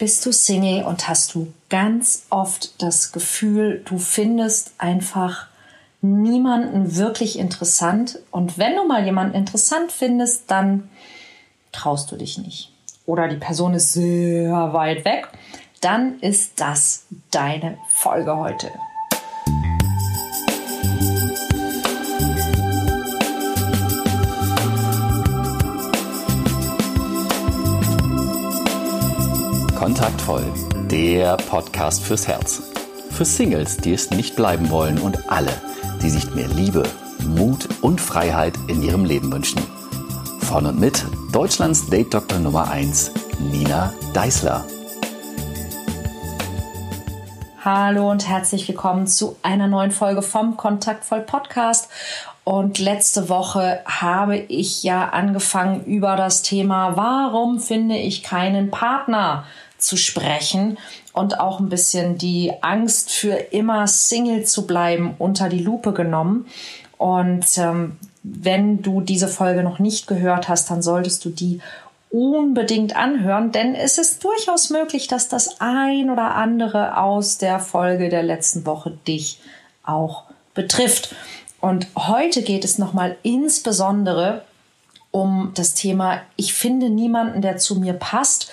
bist du Single und hast du ganz oft das Gefühl, du findest einfach niemanden wirklich interessant. Und wenn du mal jemanden interessant findest, dann traust du dich nicht. Oder die Person ist sehr weit weg, dann ist das deine Folge heute. Kontaktvoll, der Podcast fürs Herz. Für Singles, die es nicht bleiben wollen und alle, die sich mehr Liebe, Mut und Freiheit in ihrem Leben wünschen. Von und mit Deutschlands Date Doktor Nummer 1, Nina Deißler. Hallo und herzlich willkommen zu einer neuen Folge vom Kontaktvoll Podcast. Und letzte Woche habe ich ja angefangen über das Thema, warum finde ich keinen Partner zu sprechen und auch ein bisschen die Angst für immer Single zu bleiben unter die Lupe genommen. Und ähm, wenn du diese Folge noch nicht gehört hast, dann solltest du die unbedingt anhören, denn es ist durchaus möglich, dass das ein oder andere aus der Folge der letzten Woche dich auch betrifft. Und heute geht es nochmal insbesondere um das Thema, ich finde niemanden, der zu mir passt,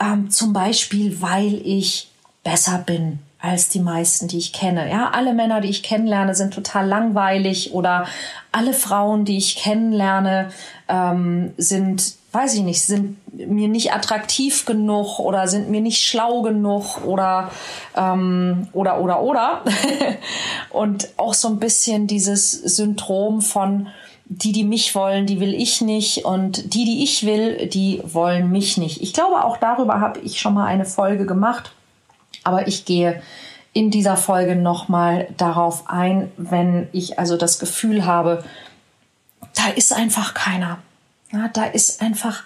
ähm, zum Beispiel, weil ich besser bin als die meisten, die ich kenne. Ja, alle Männer, die ich kennenlerne, sind total langweilig oder alle Frauen, die ich kennenlerne, ähm, sind, weiß ich nicht, sind mir nicht attraktiv genug oder sind mir nicht schlau genug oder ähm, oder oder oder und auch so ein bisschen dieses Syndrom von die, die mich wollen, die will ich nicht und die, die ich will, die wollen mich nicht. Ich glaube, auch darüber habe ich schon mal eine Folge gemacht, aber ich gehe in dieser Folge nochmal darauf ein, wenn ich also das Gefühl habe, da ist einfach keiner. Ja, da ist einfach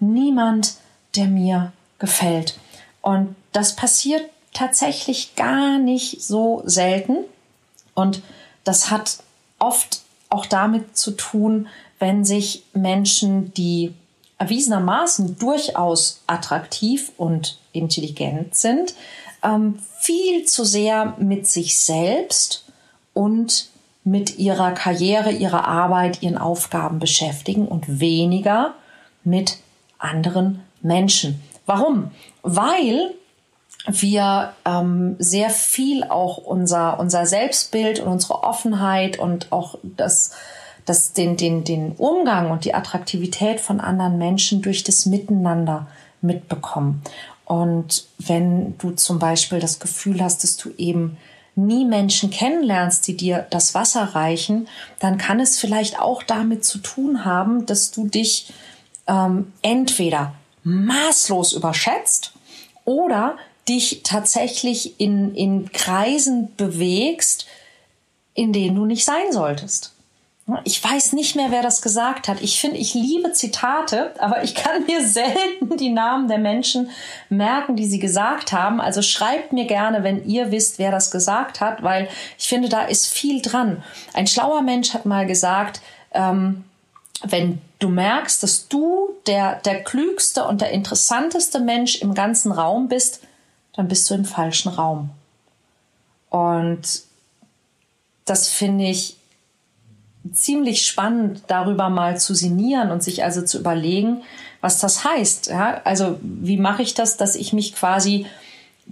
niemand, der mir gefällt. Und das passiert tatsächlich gar nicht so selten. Und das hat oft auch damit zu tun, wenn sich Menschen, die erwiesenermaßen durchaus attraktiv und intelligent sind, ähm, viel zu sehr mit sich selbst und mit ihrer Karriere, ihrer Arbeit, ihren Aufgaben beschäftigen und weniger mit anderen Menschen. Warum? Weil wir ähm, sehr viel auch unser, unser Selbstbild und unsere Offenheit und auch das, das, den, den, den Umgang und die Attraktivität von anderen Menschen durch das Miteinander mitbekommen. Und wenn du zum Beispiel das Gefühl hast, dass du eben nie Menschen kennenlernst, die dir das Wasser reichen, dann kann es vielleicht auch damit zu tun haben, dass du dich ähm, entweder maßlos überschätzt oder dich tatsächlich in, in Kreisen bewegst, in denen du nicht sein solltest. Ich weiß nicht mehr, wer das gesagt hat. Ich finde, ich liebe Zitate, aber ich kann mir selten die Namen der Menschen merken, die sie gesagt haben. Also schreibt mir gerne, wenn ihr wisst, wer das gesagt hat, weil ich finde, da ist viel dran. Ein schlauer Mensch hat mal gesagt, ähm, wenn du merkst, dass du der, der klügste und der interessanteste Mensch im ganzen Raum bist, dann bist du im falschen Raum. Und das finde ich ziemlich spannend, darüber mal zu sinnieren und sich also zu überlegen, was das heißt. Ja? Also wie mache ich das, dass ich mich quasi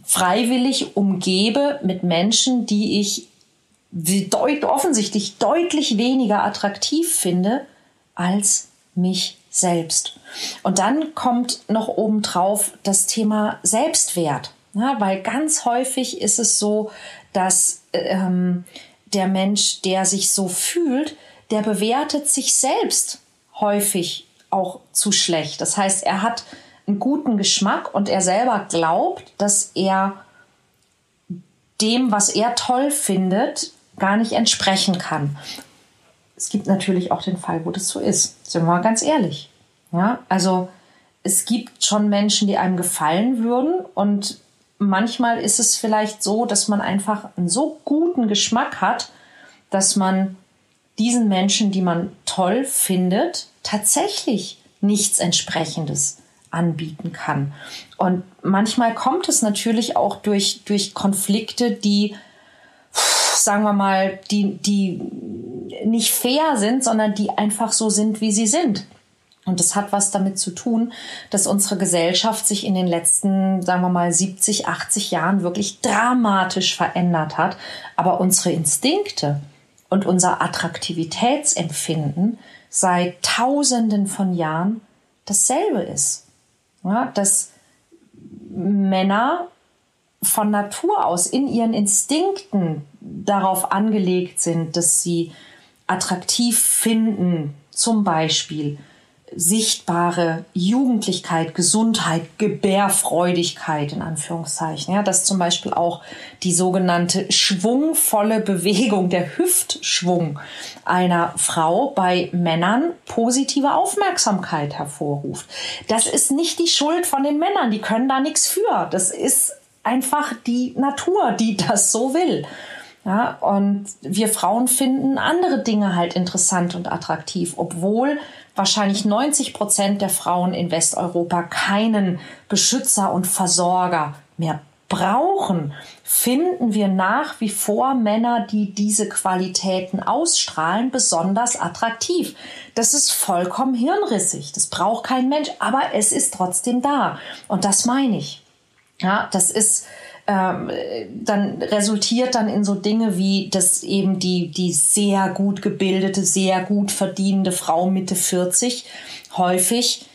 freiwillig umgebe mit Menschen, die ich deut offensichtlich deutlich weniger attraktiv finde als mich selbst. Und dann kommt noch obendrauf das Thema Selbstwert. Ja, weil ganz häufig ist es so, dass ähm, der Mensch, der sich so fühlt, der bewertet sich selbst häufig auch zu schlecht. Das heißt, er hat einen guten Geschmack und er selber glaubt, dass er dem, was er toll findet, gar nicht entsprechen kann. Es gibt natürlich auch den Fall, wo das so ist. Sind wir mal ganz ehrlich. Ja, also es gibt schon Menschen, die einem gefallen würden und manchmal ist es vielleicht so, dass man einfach einen so guten Geschmack hat, dass man diesen Menschen, die man toll findet, tatsächlich nichts entsprechendes anbieten kann. Und manchmal kommt es natürlich auch durch, durch Konflikte, die, sagen wir mal, die, die nicht fair sind, sondern die einfach so sind, wie sie sind. Und das hat was damit zu tun, dass unsere Gesellschaft sich in den letzten, sagen wir mal, 70, 80 Jahren wirklich dramatisch verändert hat. Aber unsere Instinkte und unser Attraktivitätsempfinden seit Tausenden von Jahren dasselbe ist. Ja, dass Männer von Natur aus in ihren Instinkten darauf angelegt sind, dass sie attraktiv finden, zum Beispiel sichtbare Jugendlichkeit, Gesundheit, Gebärfreudigkeit in Anführungszeichen. Ja, dass zum Beispiel auch die sogenannte schwungvolle Bewegung, der Hüftschwung einer Frau bei Männern positive Aufmerksamkeit hervorruft. Das ist nicht die Schuld von den Männern, die können da nichts für. Das ist einfach die Natur, die das so will. Ja, und wir Frauen finden andere Dinge halt interessant und attraktiv, obwohl wahrscheinlich 90 Prozent der Frauen in Westeuropa keinen Beschützer und Versorger mehr brauchen, finden wir nach wie vor Männer, die diese Qualitäten ausstrahlen, besonders attraktiv. Das ist vollkommen hirnrissig. Das braucht kein Mensch, aber es ist trotzdem da. Und das meine ich. Ja, das ist, dann resultiert dann in so Dinge wie, dass eben die, die sehr gut gebildete, sehr gut verdienende Frau Mitte 40 häufig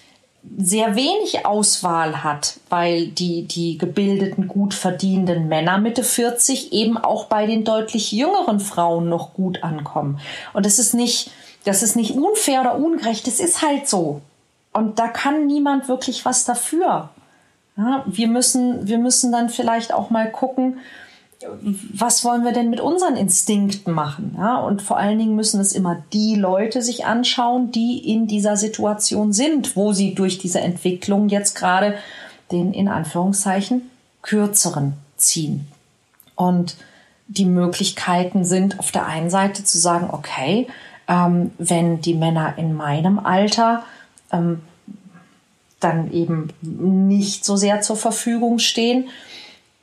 sehr wenig Auswahl hat, weil die, die gebildeten, gut verdienenden Männer Mitte 40 eben auch bei den deutlich jüngeren Frauen noch gut ankommen. Und das ist nicht, das ist nicht unfair oder ungerecht, es ist halt so. Und da kann niemand wirklich was dafür. Ja, wir, müssen, wir müssen dann vielleicht auch mal gucken, was wollen wir denn mit unseren Instinkten machen? Ja, und vor allen Dingen müssen es immer die Leute sich anschauen, die in dieser Situation sind, wo sie durch diese Entwicklung jetzt gerade den in Anführungszeichen kürzeren ziehen. Und die Möglichkeiten sind auf der einen Seite zu sagen, okay, ähm, wenn die Männer in meinem Alter ähm, dann eben nicht so sehr zur Verfügung stehen.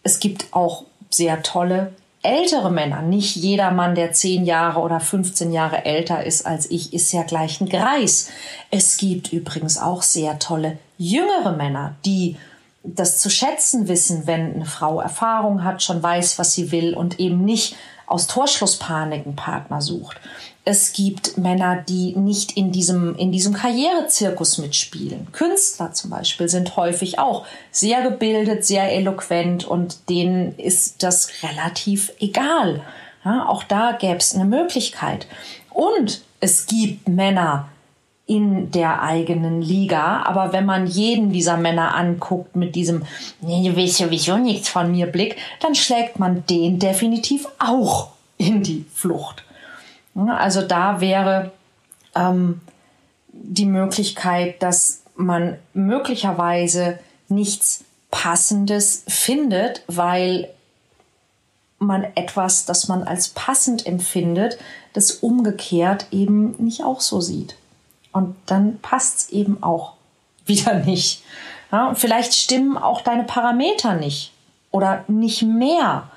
Es gibt auch sehr tolle ältere Männer. Nicht jeder Mann, der 10 Jahre oder 15 Jahre älter ist als ich, ist ja gleich ein Greis. Es gibt übrigens auch sehr tolle jüngere Männer, die das zu schätzen wissen, wenn eine Frau Erfahrung hat, schon weiß, was sie will und eben nicht aus Torschlusspanik einen Partner sucht. Es gibt Männer, die nicht in diesem, in diesem Karrierezirkus mitspielen. Künstler zum Beispiel sind häufig auch sehr gebildet, sehr eloquent und denen ist das relativ egal. Ja, auch da gäbe es eine Möglichkeit. Und es gibt Männer in der eigenen Liga, aber wenn man jeden dieser Männer anguckt mit diesem, nee, du willst sowieso nichts von mir Blick, dann schlägt man den definitiv auch in die Flucht. Also da wäre ähm, die Möglichkeit, dass man möglicherweise nichts Passendes findet, weil man etwas, das man als passend empfindet, das umgekehrt eben nicht auch so sieht. Und dann passt es eben auch wieder nicht. Ja, vielleicht stimmen auch deine Parameter nicht oder nicht mehr.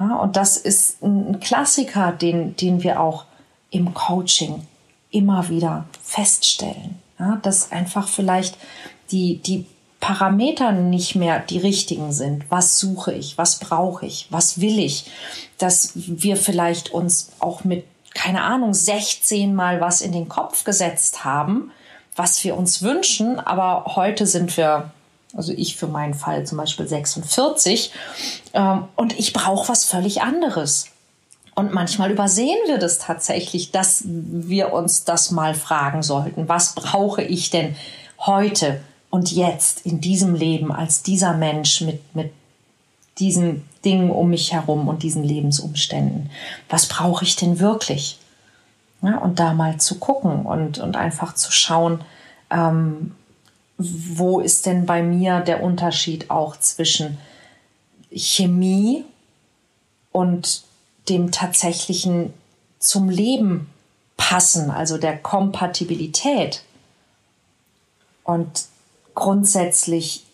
Ja, und das ist ein Klassiker, den, den wir auch im Coaching immer wieder feststellen, ja, dass einfach vielleicht die, die Parameter nicht mehr die richtigen sind. Was suche ich? Was brauche ich? Was will ich? Dass wir vielleicht uns auch mit, keine Ahnung, 16 mal was in den Kopf gesetzt haben, was wir uns wünschen, aber heute sind wir, also ich für meinen Fall zum Beispiel 46, ähm, und ich brauche was völlig anderes. Und manchmal übersehen wir das tatsächlich, dass wir uns das mal fragen sollten. Was brauche ich denn heute und jetzt in diesem Leben als dieser Mensch mit, mit diesen Dingen um mich herum und diesen Lebensumständen? Was brauche ich denn wirklich? Ja, und da mal zu gucken und, und einfach zu schauen, ähm, wo ist denn bei mir der Unterschied auch zwischen Chemie und dem tatsächlichen zum Leben passen, also der Kompatibilität. Und grundsätzlich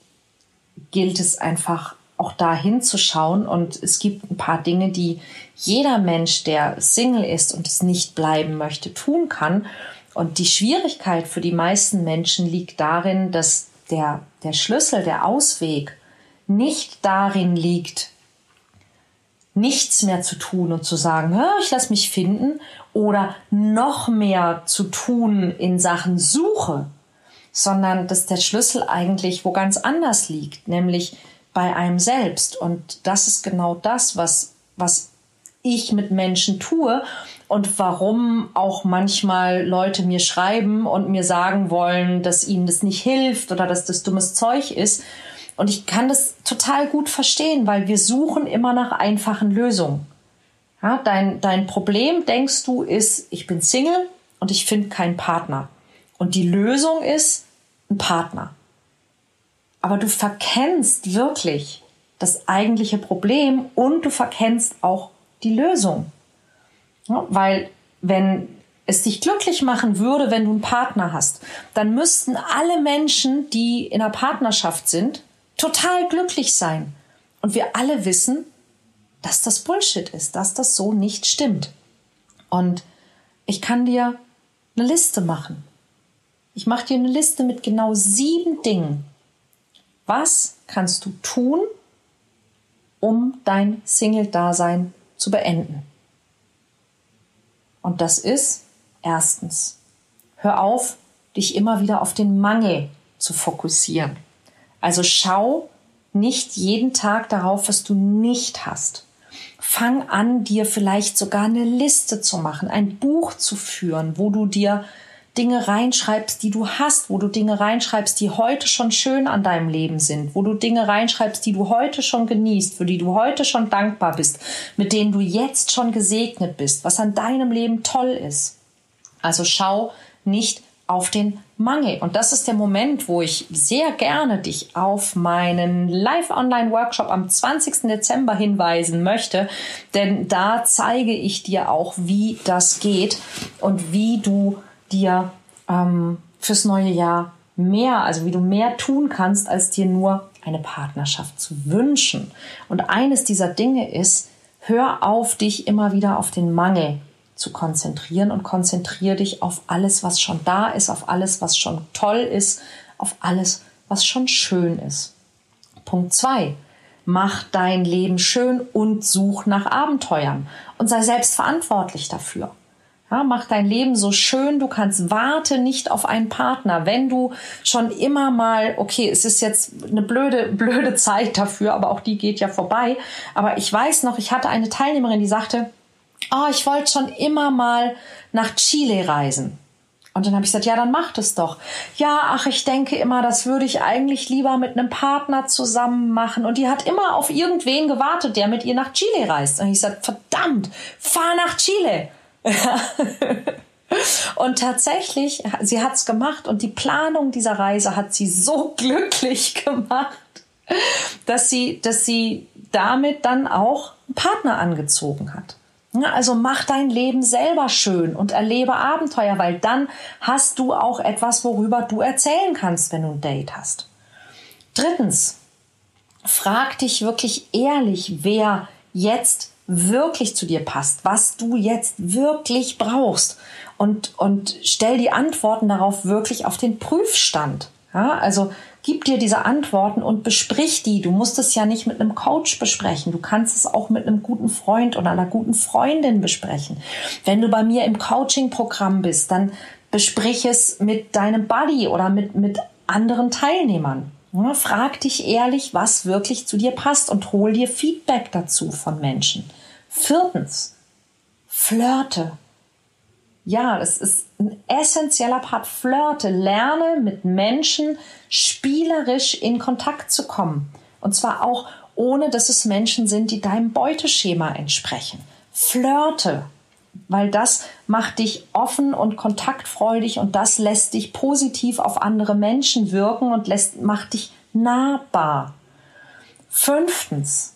gilt es einfach auch da hinzuschauen. Und es gibt ein paar Dinge, die jeder Mensch, der Single ist und es nicht bleiben möchte, tun kann. Und die Schwierigkeit für die meisten Menschen liegt darin, dass der, der Schlüssel, der Ausweg nicht darin liegt, nichts mehr zu tun und zu sagen, ich lasse mich finden oder noch mehr zu tun in Sachen Suche, sondern dass der Schlüssel eigentlich wo ganz anders liegt, nämlich bei einem selbst. Und das ist genau das, was, was ich mit Menschen tue und warum auch manchmal Leute mir schreiben und mir sagen wollen, dass ihnen das nicht hilft oder dass das dummes Zeug ist. Und ich kann das total gut verstehen, weil wir suchen immer nach einfachen Lösungen. Ja, dein, dein Problem, denkst du, ist, ich bin Single und ich finde keinen Partner. Und die Lösung ist ein Partner. Aber du verkennst wirklich das eigentliche Problem und du verkennst auch die Lösung. Ja, weil wenn es dich glücklich machen würde, wenn du einen Partner hast, dann müssten alle Menschen, die in einer Partnerschaft sind, total glücklich sein. Und wir alle wissen, dass das Bullshit ist, dass das so nicht stimmt. Und ich kann dir eine Liste machen. Ich mache dir eine Liste mit genau sieben Dingen. Was kannst du tun, um dein Single-Dasein zu beenden? Und das ist erstens, hör auf, dich immer wieder auf den Mangel zu fokussieren. Also schau nicht jeden Tag darauf, was du nicht hast. Fang an, dir vielleicht sogar eine Liste zu machen, ein Buch zu führen, wo du dir Dinge reinschreibst, die du hast, wo du Dinge reinschreibst, die heute schon schön an deinem Leben sind, wo du Dinge reinschreibst, die du heute schon genießt, für die du heute schon dankbar bist, mit denen du jetzt schon gesegnet bist, was an deinem Leben toll ist. Also schau nicht auf den Mangel. Und das ist der Moment, wo ich sehr gerne dich auf meinen Live-Online-Workshop am 20. Dezember hinweisen möchte, denn da zeige ich dir auch, wie das geht und wie du dir ähm, fürs neue Jahr mehr, also wie du mehr tun kannst, als dir nur eine Partnerschaft zu wünschen. Und eines dieser Dinge ist, hör auf, dich immer wieder auf den Mangel zu konzentrieren und konzentriere dich auf alles, was schon da ist, auf alles, was schon toll ist, auf alles, was schon schön ist. Punkt zwei: Mach dein Leben schön und such nach Abenteuern und sei selbst verantwortlich dafür. Ja, mach dein Leben so schön, du kannst warte nicht auf einen Partner. Wenn du schon immer mal, okay, es ist jetzt eine blöde, blöde Zeit dafür, aber auch die geht ja vorbei. Aber ich weiß noch, ich hatte eine Teilnehmerin, die sagte, oh, ich wollte schon immer mal nach Chile reisen. Und dann habe ich gesagt, ja, dann mach das doch. Ja, ach, ich denke immer, das würde ich eigentlich lieber mit einem Partner zusammen machen. Und die hat immer auf irgendwen gewartet, der mit ihr nach Chile reist. Und ich sagte, verdammt, fahr nach Chile. und tatsächlich, sie hat es gemacht und die Planung dieser Reise hat sie so glücklich gemacht, dass sie, dass sie damit dann auch einen Partner angezogen hat. Also mach dein Leben selber schön und erlebe Abenteuer, weil dann hast du auch etwas, worüber du erzählen kannst, wenn du ein Date hast. Drittens, frag dich wirklich ehrlich, wer jetzt wirklich zu dir passt, was du jetzt wirklich brauchst und, und stell die Antworten darauf wirklich auf den Prüfstand. Ja, also gib dir diese Antworten und besprich die. Du musst es ja nicht mit einem Coach besprechen. Du kannst es auch mit einem guten Freund oder einer guten Freundin besprechen. Wenn du bei mir im Coaching-Programm bist, dann besprich es mit deinem Buddy oder mit, mit anderen Teilnehmern. Frag dich ehrlich, was wirklich zu dir passt und hol dir Feedback dazu von Menschen. Viertens, flirte. Ja, das ist ein essentieller Part. Flirte. Lerne mit Menschen spielerisch in Kontakt zu kommen. Und zwar auch ohne, dass es Menschen sind, die deinem Beuteschema entsprechen. Flirte weil das macht dich offen und kontaktfreudig und das lässt dich positiv auf andere Menschen wirken und lässt, macht dich nahbar. Fünftens,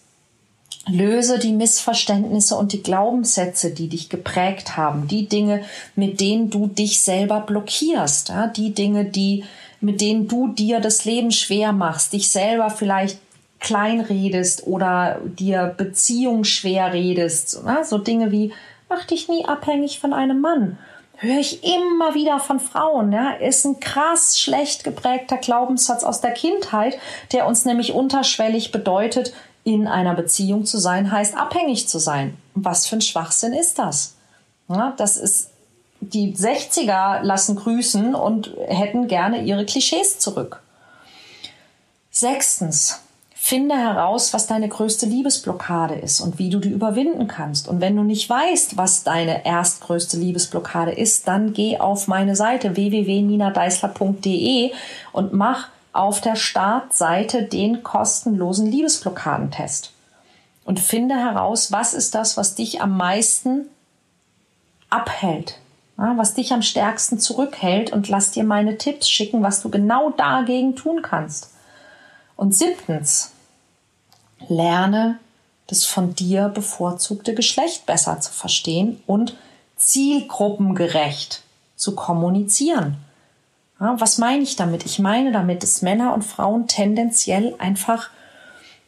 löse die Missverständnisse und die Glaubenssätze, die dich geprägt haben, die Dinge, mit denen du dich selber blockierst, ja, die Dinge, die mit denen du dir das Leben schwer machst, dich selber vielleicht klein redest oder dir Beziehung schwer redest. So Dinge wie, mach dich nie abhängig von einem Mann. Höre ich immer wieder von Frauen, ja, ist ein krass schlecht geprägter Glaubenssatz aus der Kindheit, der uns nämlich unterschwellig bedeutet, in einer Beziehung zu sein, heißt abhängig zu sein. Was für ein Schwachsinn ist das? Ja, das ist, die 60er lassen grüßen und hätten gerne ihre Klischees zurück. Sechstens, Finde heraus, was deine größte Liebesblockade ist und wie du die überwinden kannst. Und wenn du nicht weißt, was deine erstgrößte Liebesblockade ist, dann geh auf meine Seite www.ninadeisler.de und mach auf der Startseite den kostenlosen Liebesblockadentest. Und finde heraus, was ist das, was dich am meisten abhält, was dich am stärksten zurückhält und lass dir meine Tipps schicken, was du genau dagegen tun kannst. Und siebtens, lerne das von dir bevorzugte Geschlecht besser zu verstehen und zielgruppengerecht zu kommunizieren. Ja, was meine ich damit? Ich meine damit, dass Männer und Frauen tendenziell einfach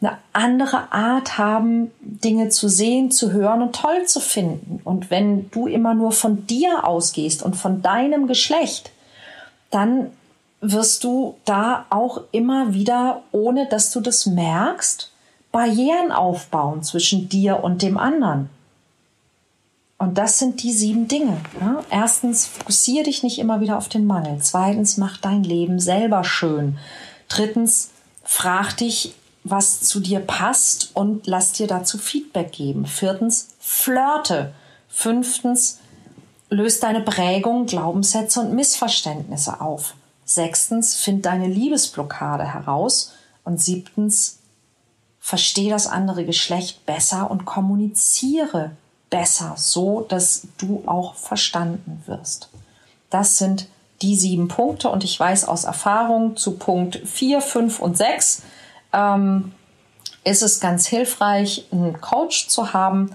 eine andere Art haben, Dinge zu sehen, zu hören und toll zu finden. Und wenn du immer nur von dir ausgehst und von deinem Geschlecht, dann wirst du da auch immer wieder, ohne dass du das merkst, Barrieren aufbauen zwischen dir und dem anderen. Und das sind die sieben Dinge. Ja? Erstens, fokussiere dich nicht immer wieder auf den Mangel. Zweitens, mach dein Leben selber schön. Drittens, frag dich, was zu dir passt und lass dir dazu Feedback geben. Viertens, flirte. Fünftens, löst deine Prägung, Glaubenssätze und Missverständnisse auf. Sechstens, find deine Liebesblockade heraus. Und siebtens, verstehe das andere Geschlecht besser und kommuniziere besser, so dass du auch verstanden wirst. Das sind die sieben Punkte und ich weiß aus Erfahrung zu Punkt 4, 5 und 6 ähm, ist es ganz hilfreich, einen Coach zu haben.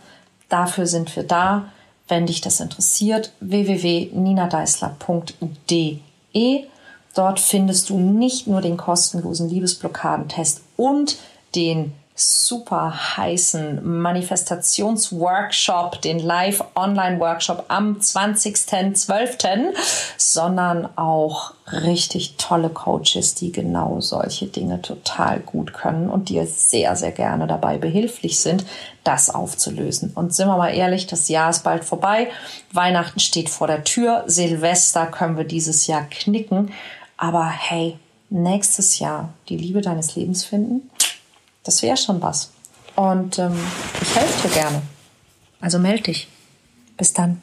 Dafür sind wir da. Wenn dich das interessiert, www.ninadeisler.de. Dort findest du nicht nur den kostenlosen Liebesblockadentest und den super heißen Manifestationsworkshop, den Live-Online-Workshop am 20.12., sondern auch richtig tolle Coaches, die genau solche Dinge total gut können und dir sehr, sehr gerne dabei behilflich sind, das aufzulösen. Und sind wir mal ehrlich, das Jahr ist bald vorbei. Weihnachten steht vor der Tür. Silvester können wir dieses Jahr knicken. Aber hey, nächstes Jahr die Liebe deines Lebens finden das wäre schon was. Und ähm, ich helfe dir gerne. Also melde dich. Bis dann.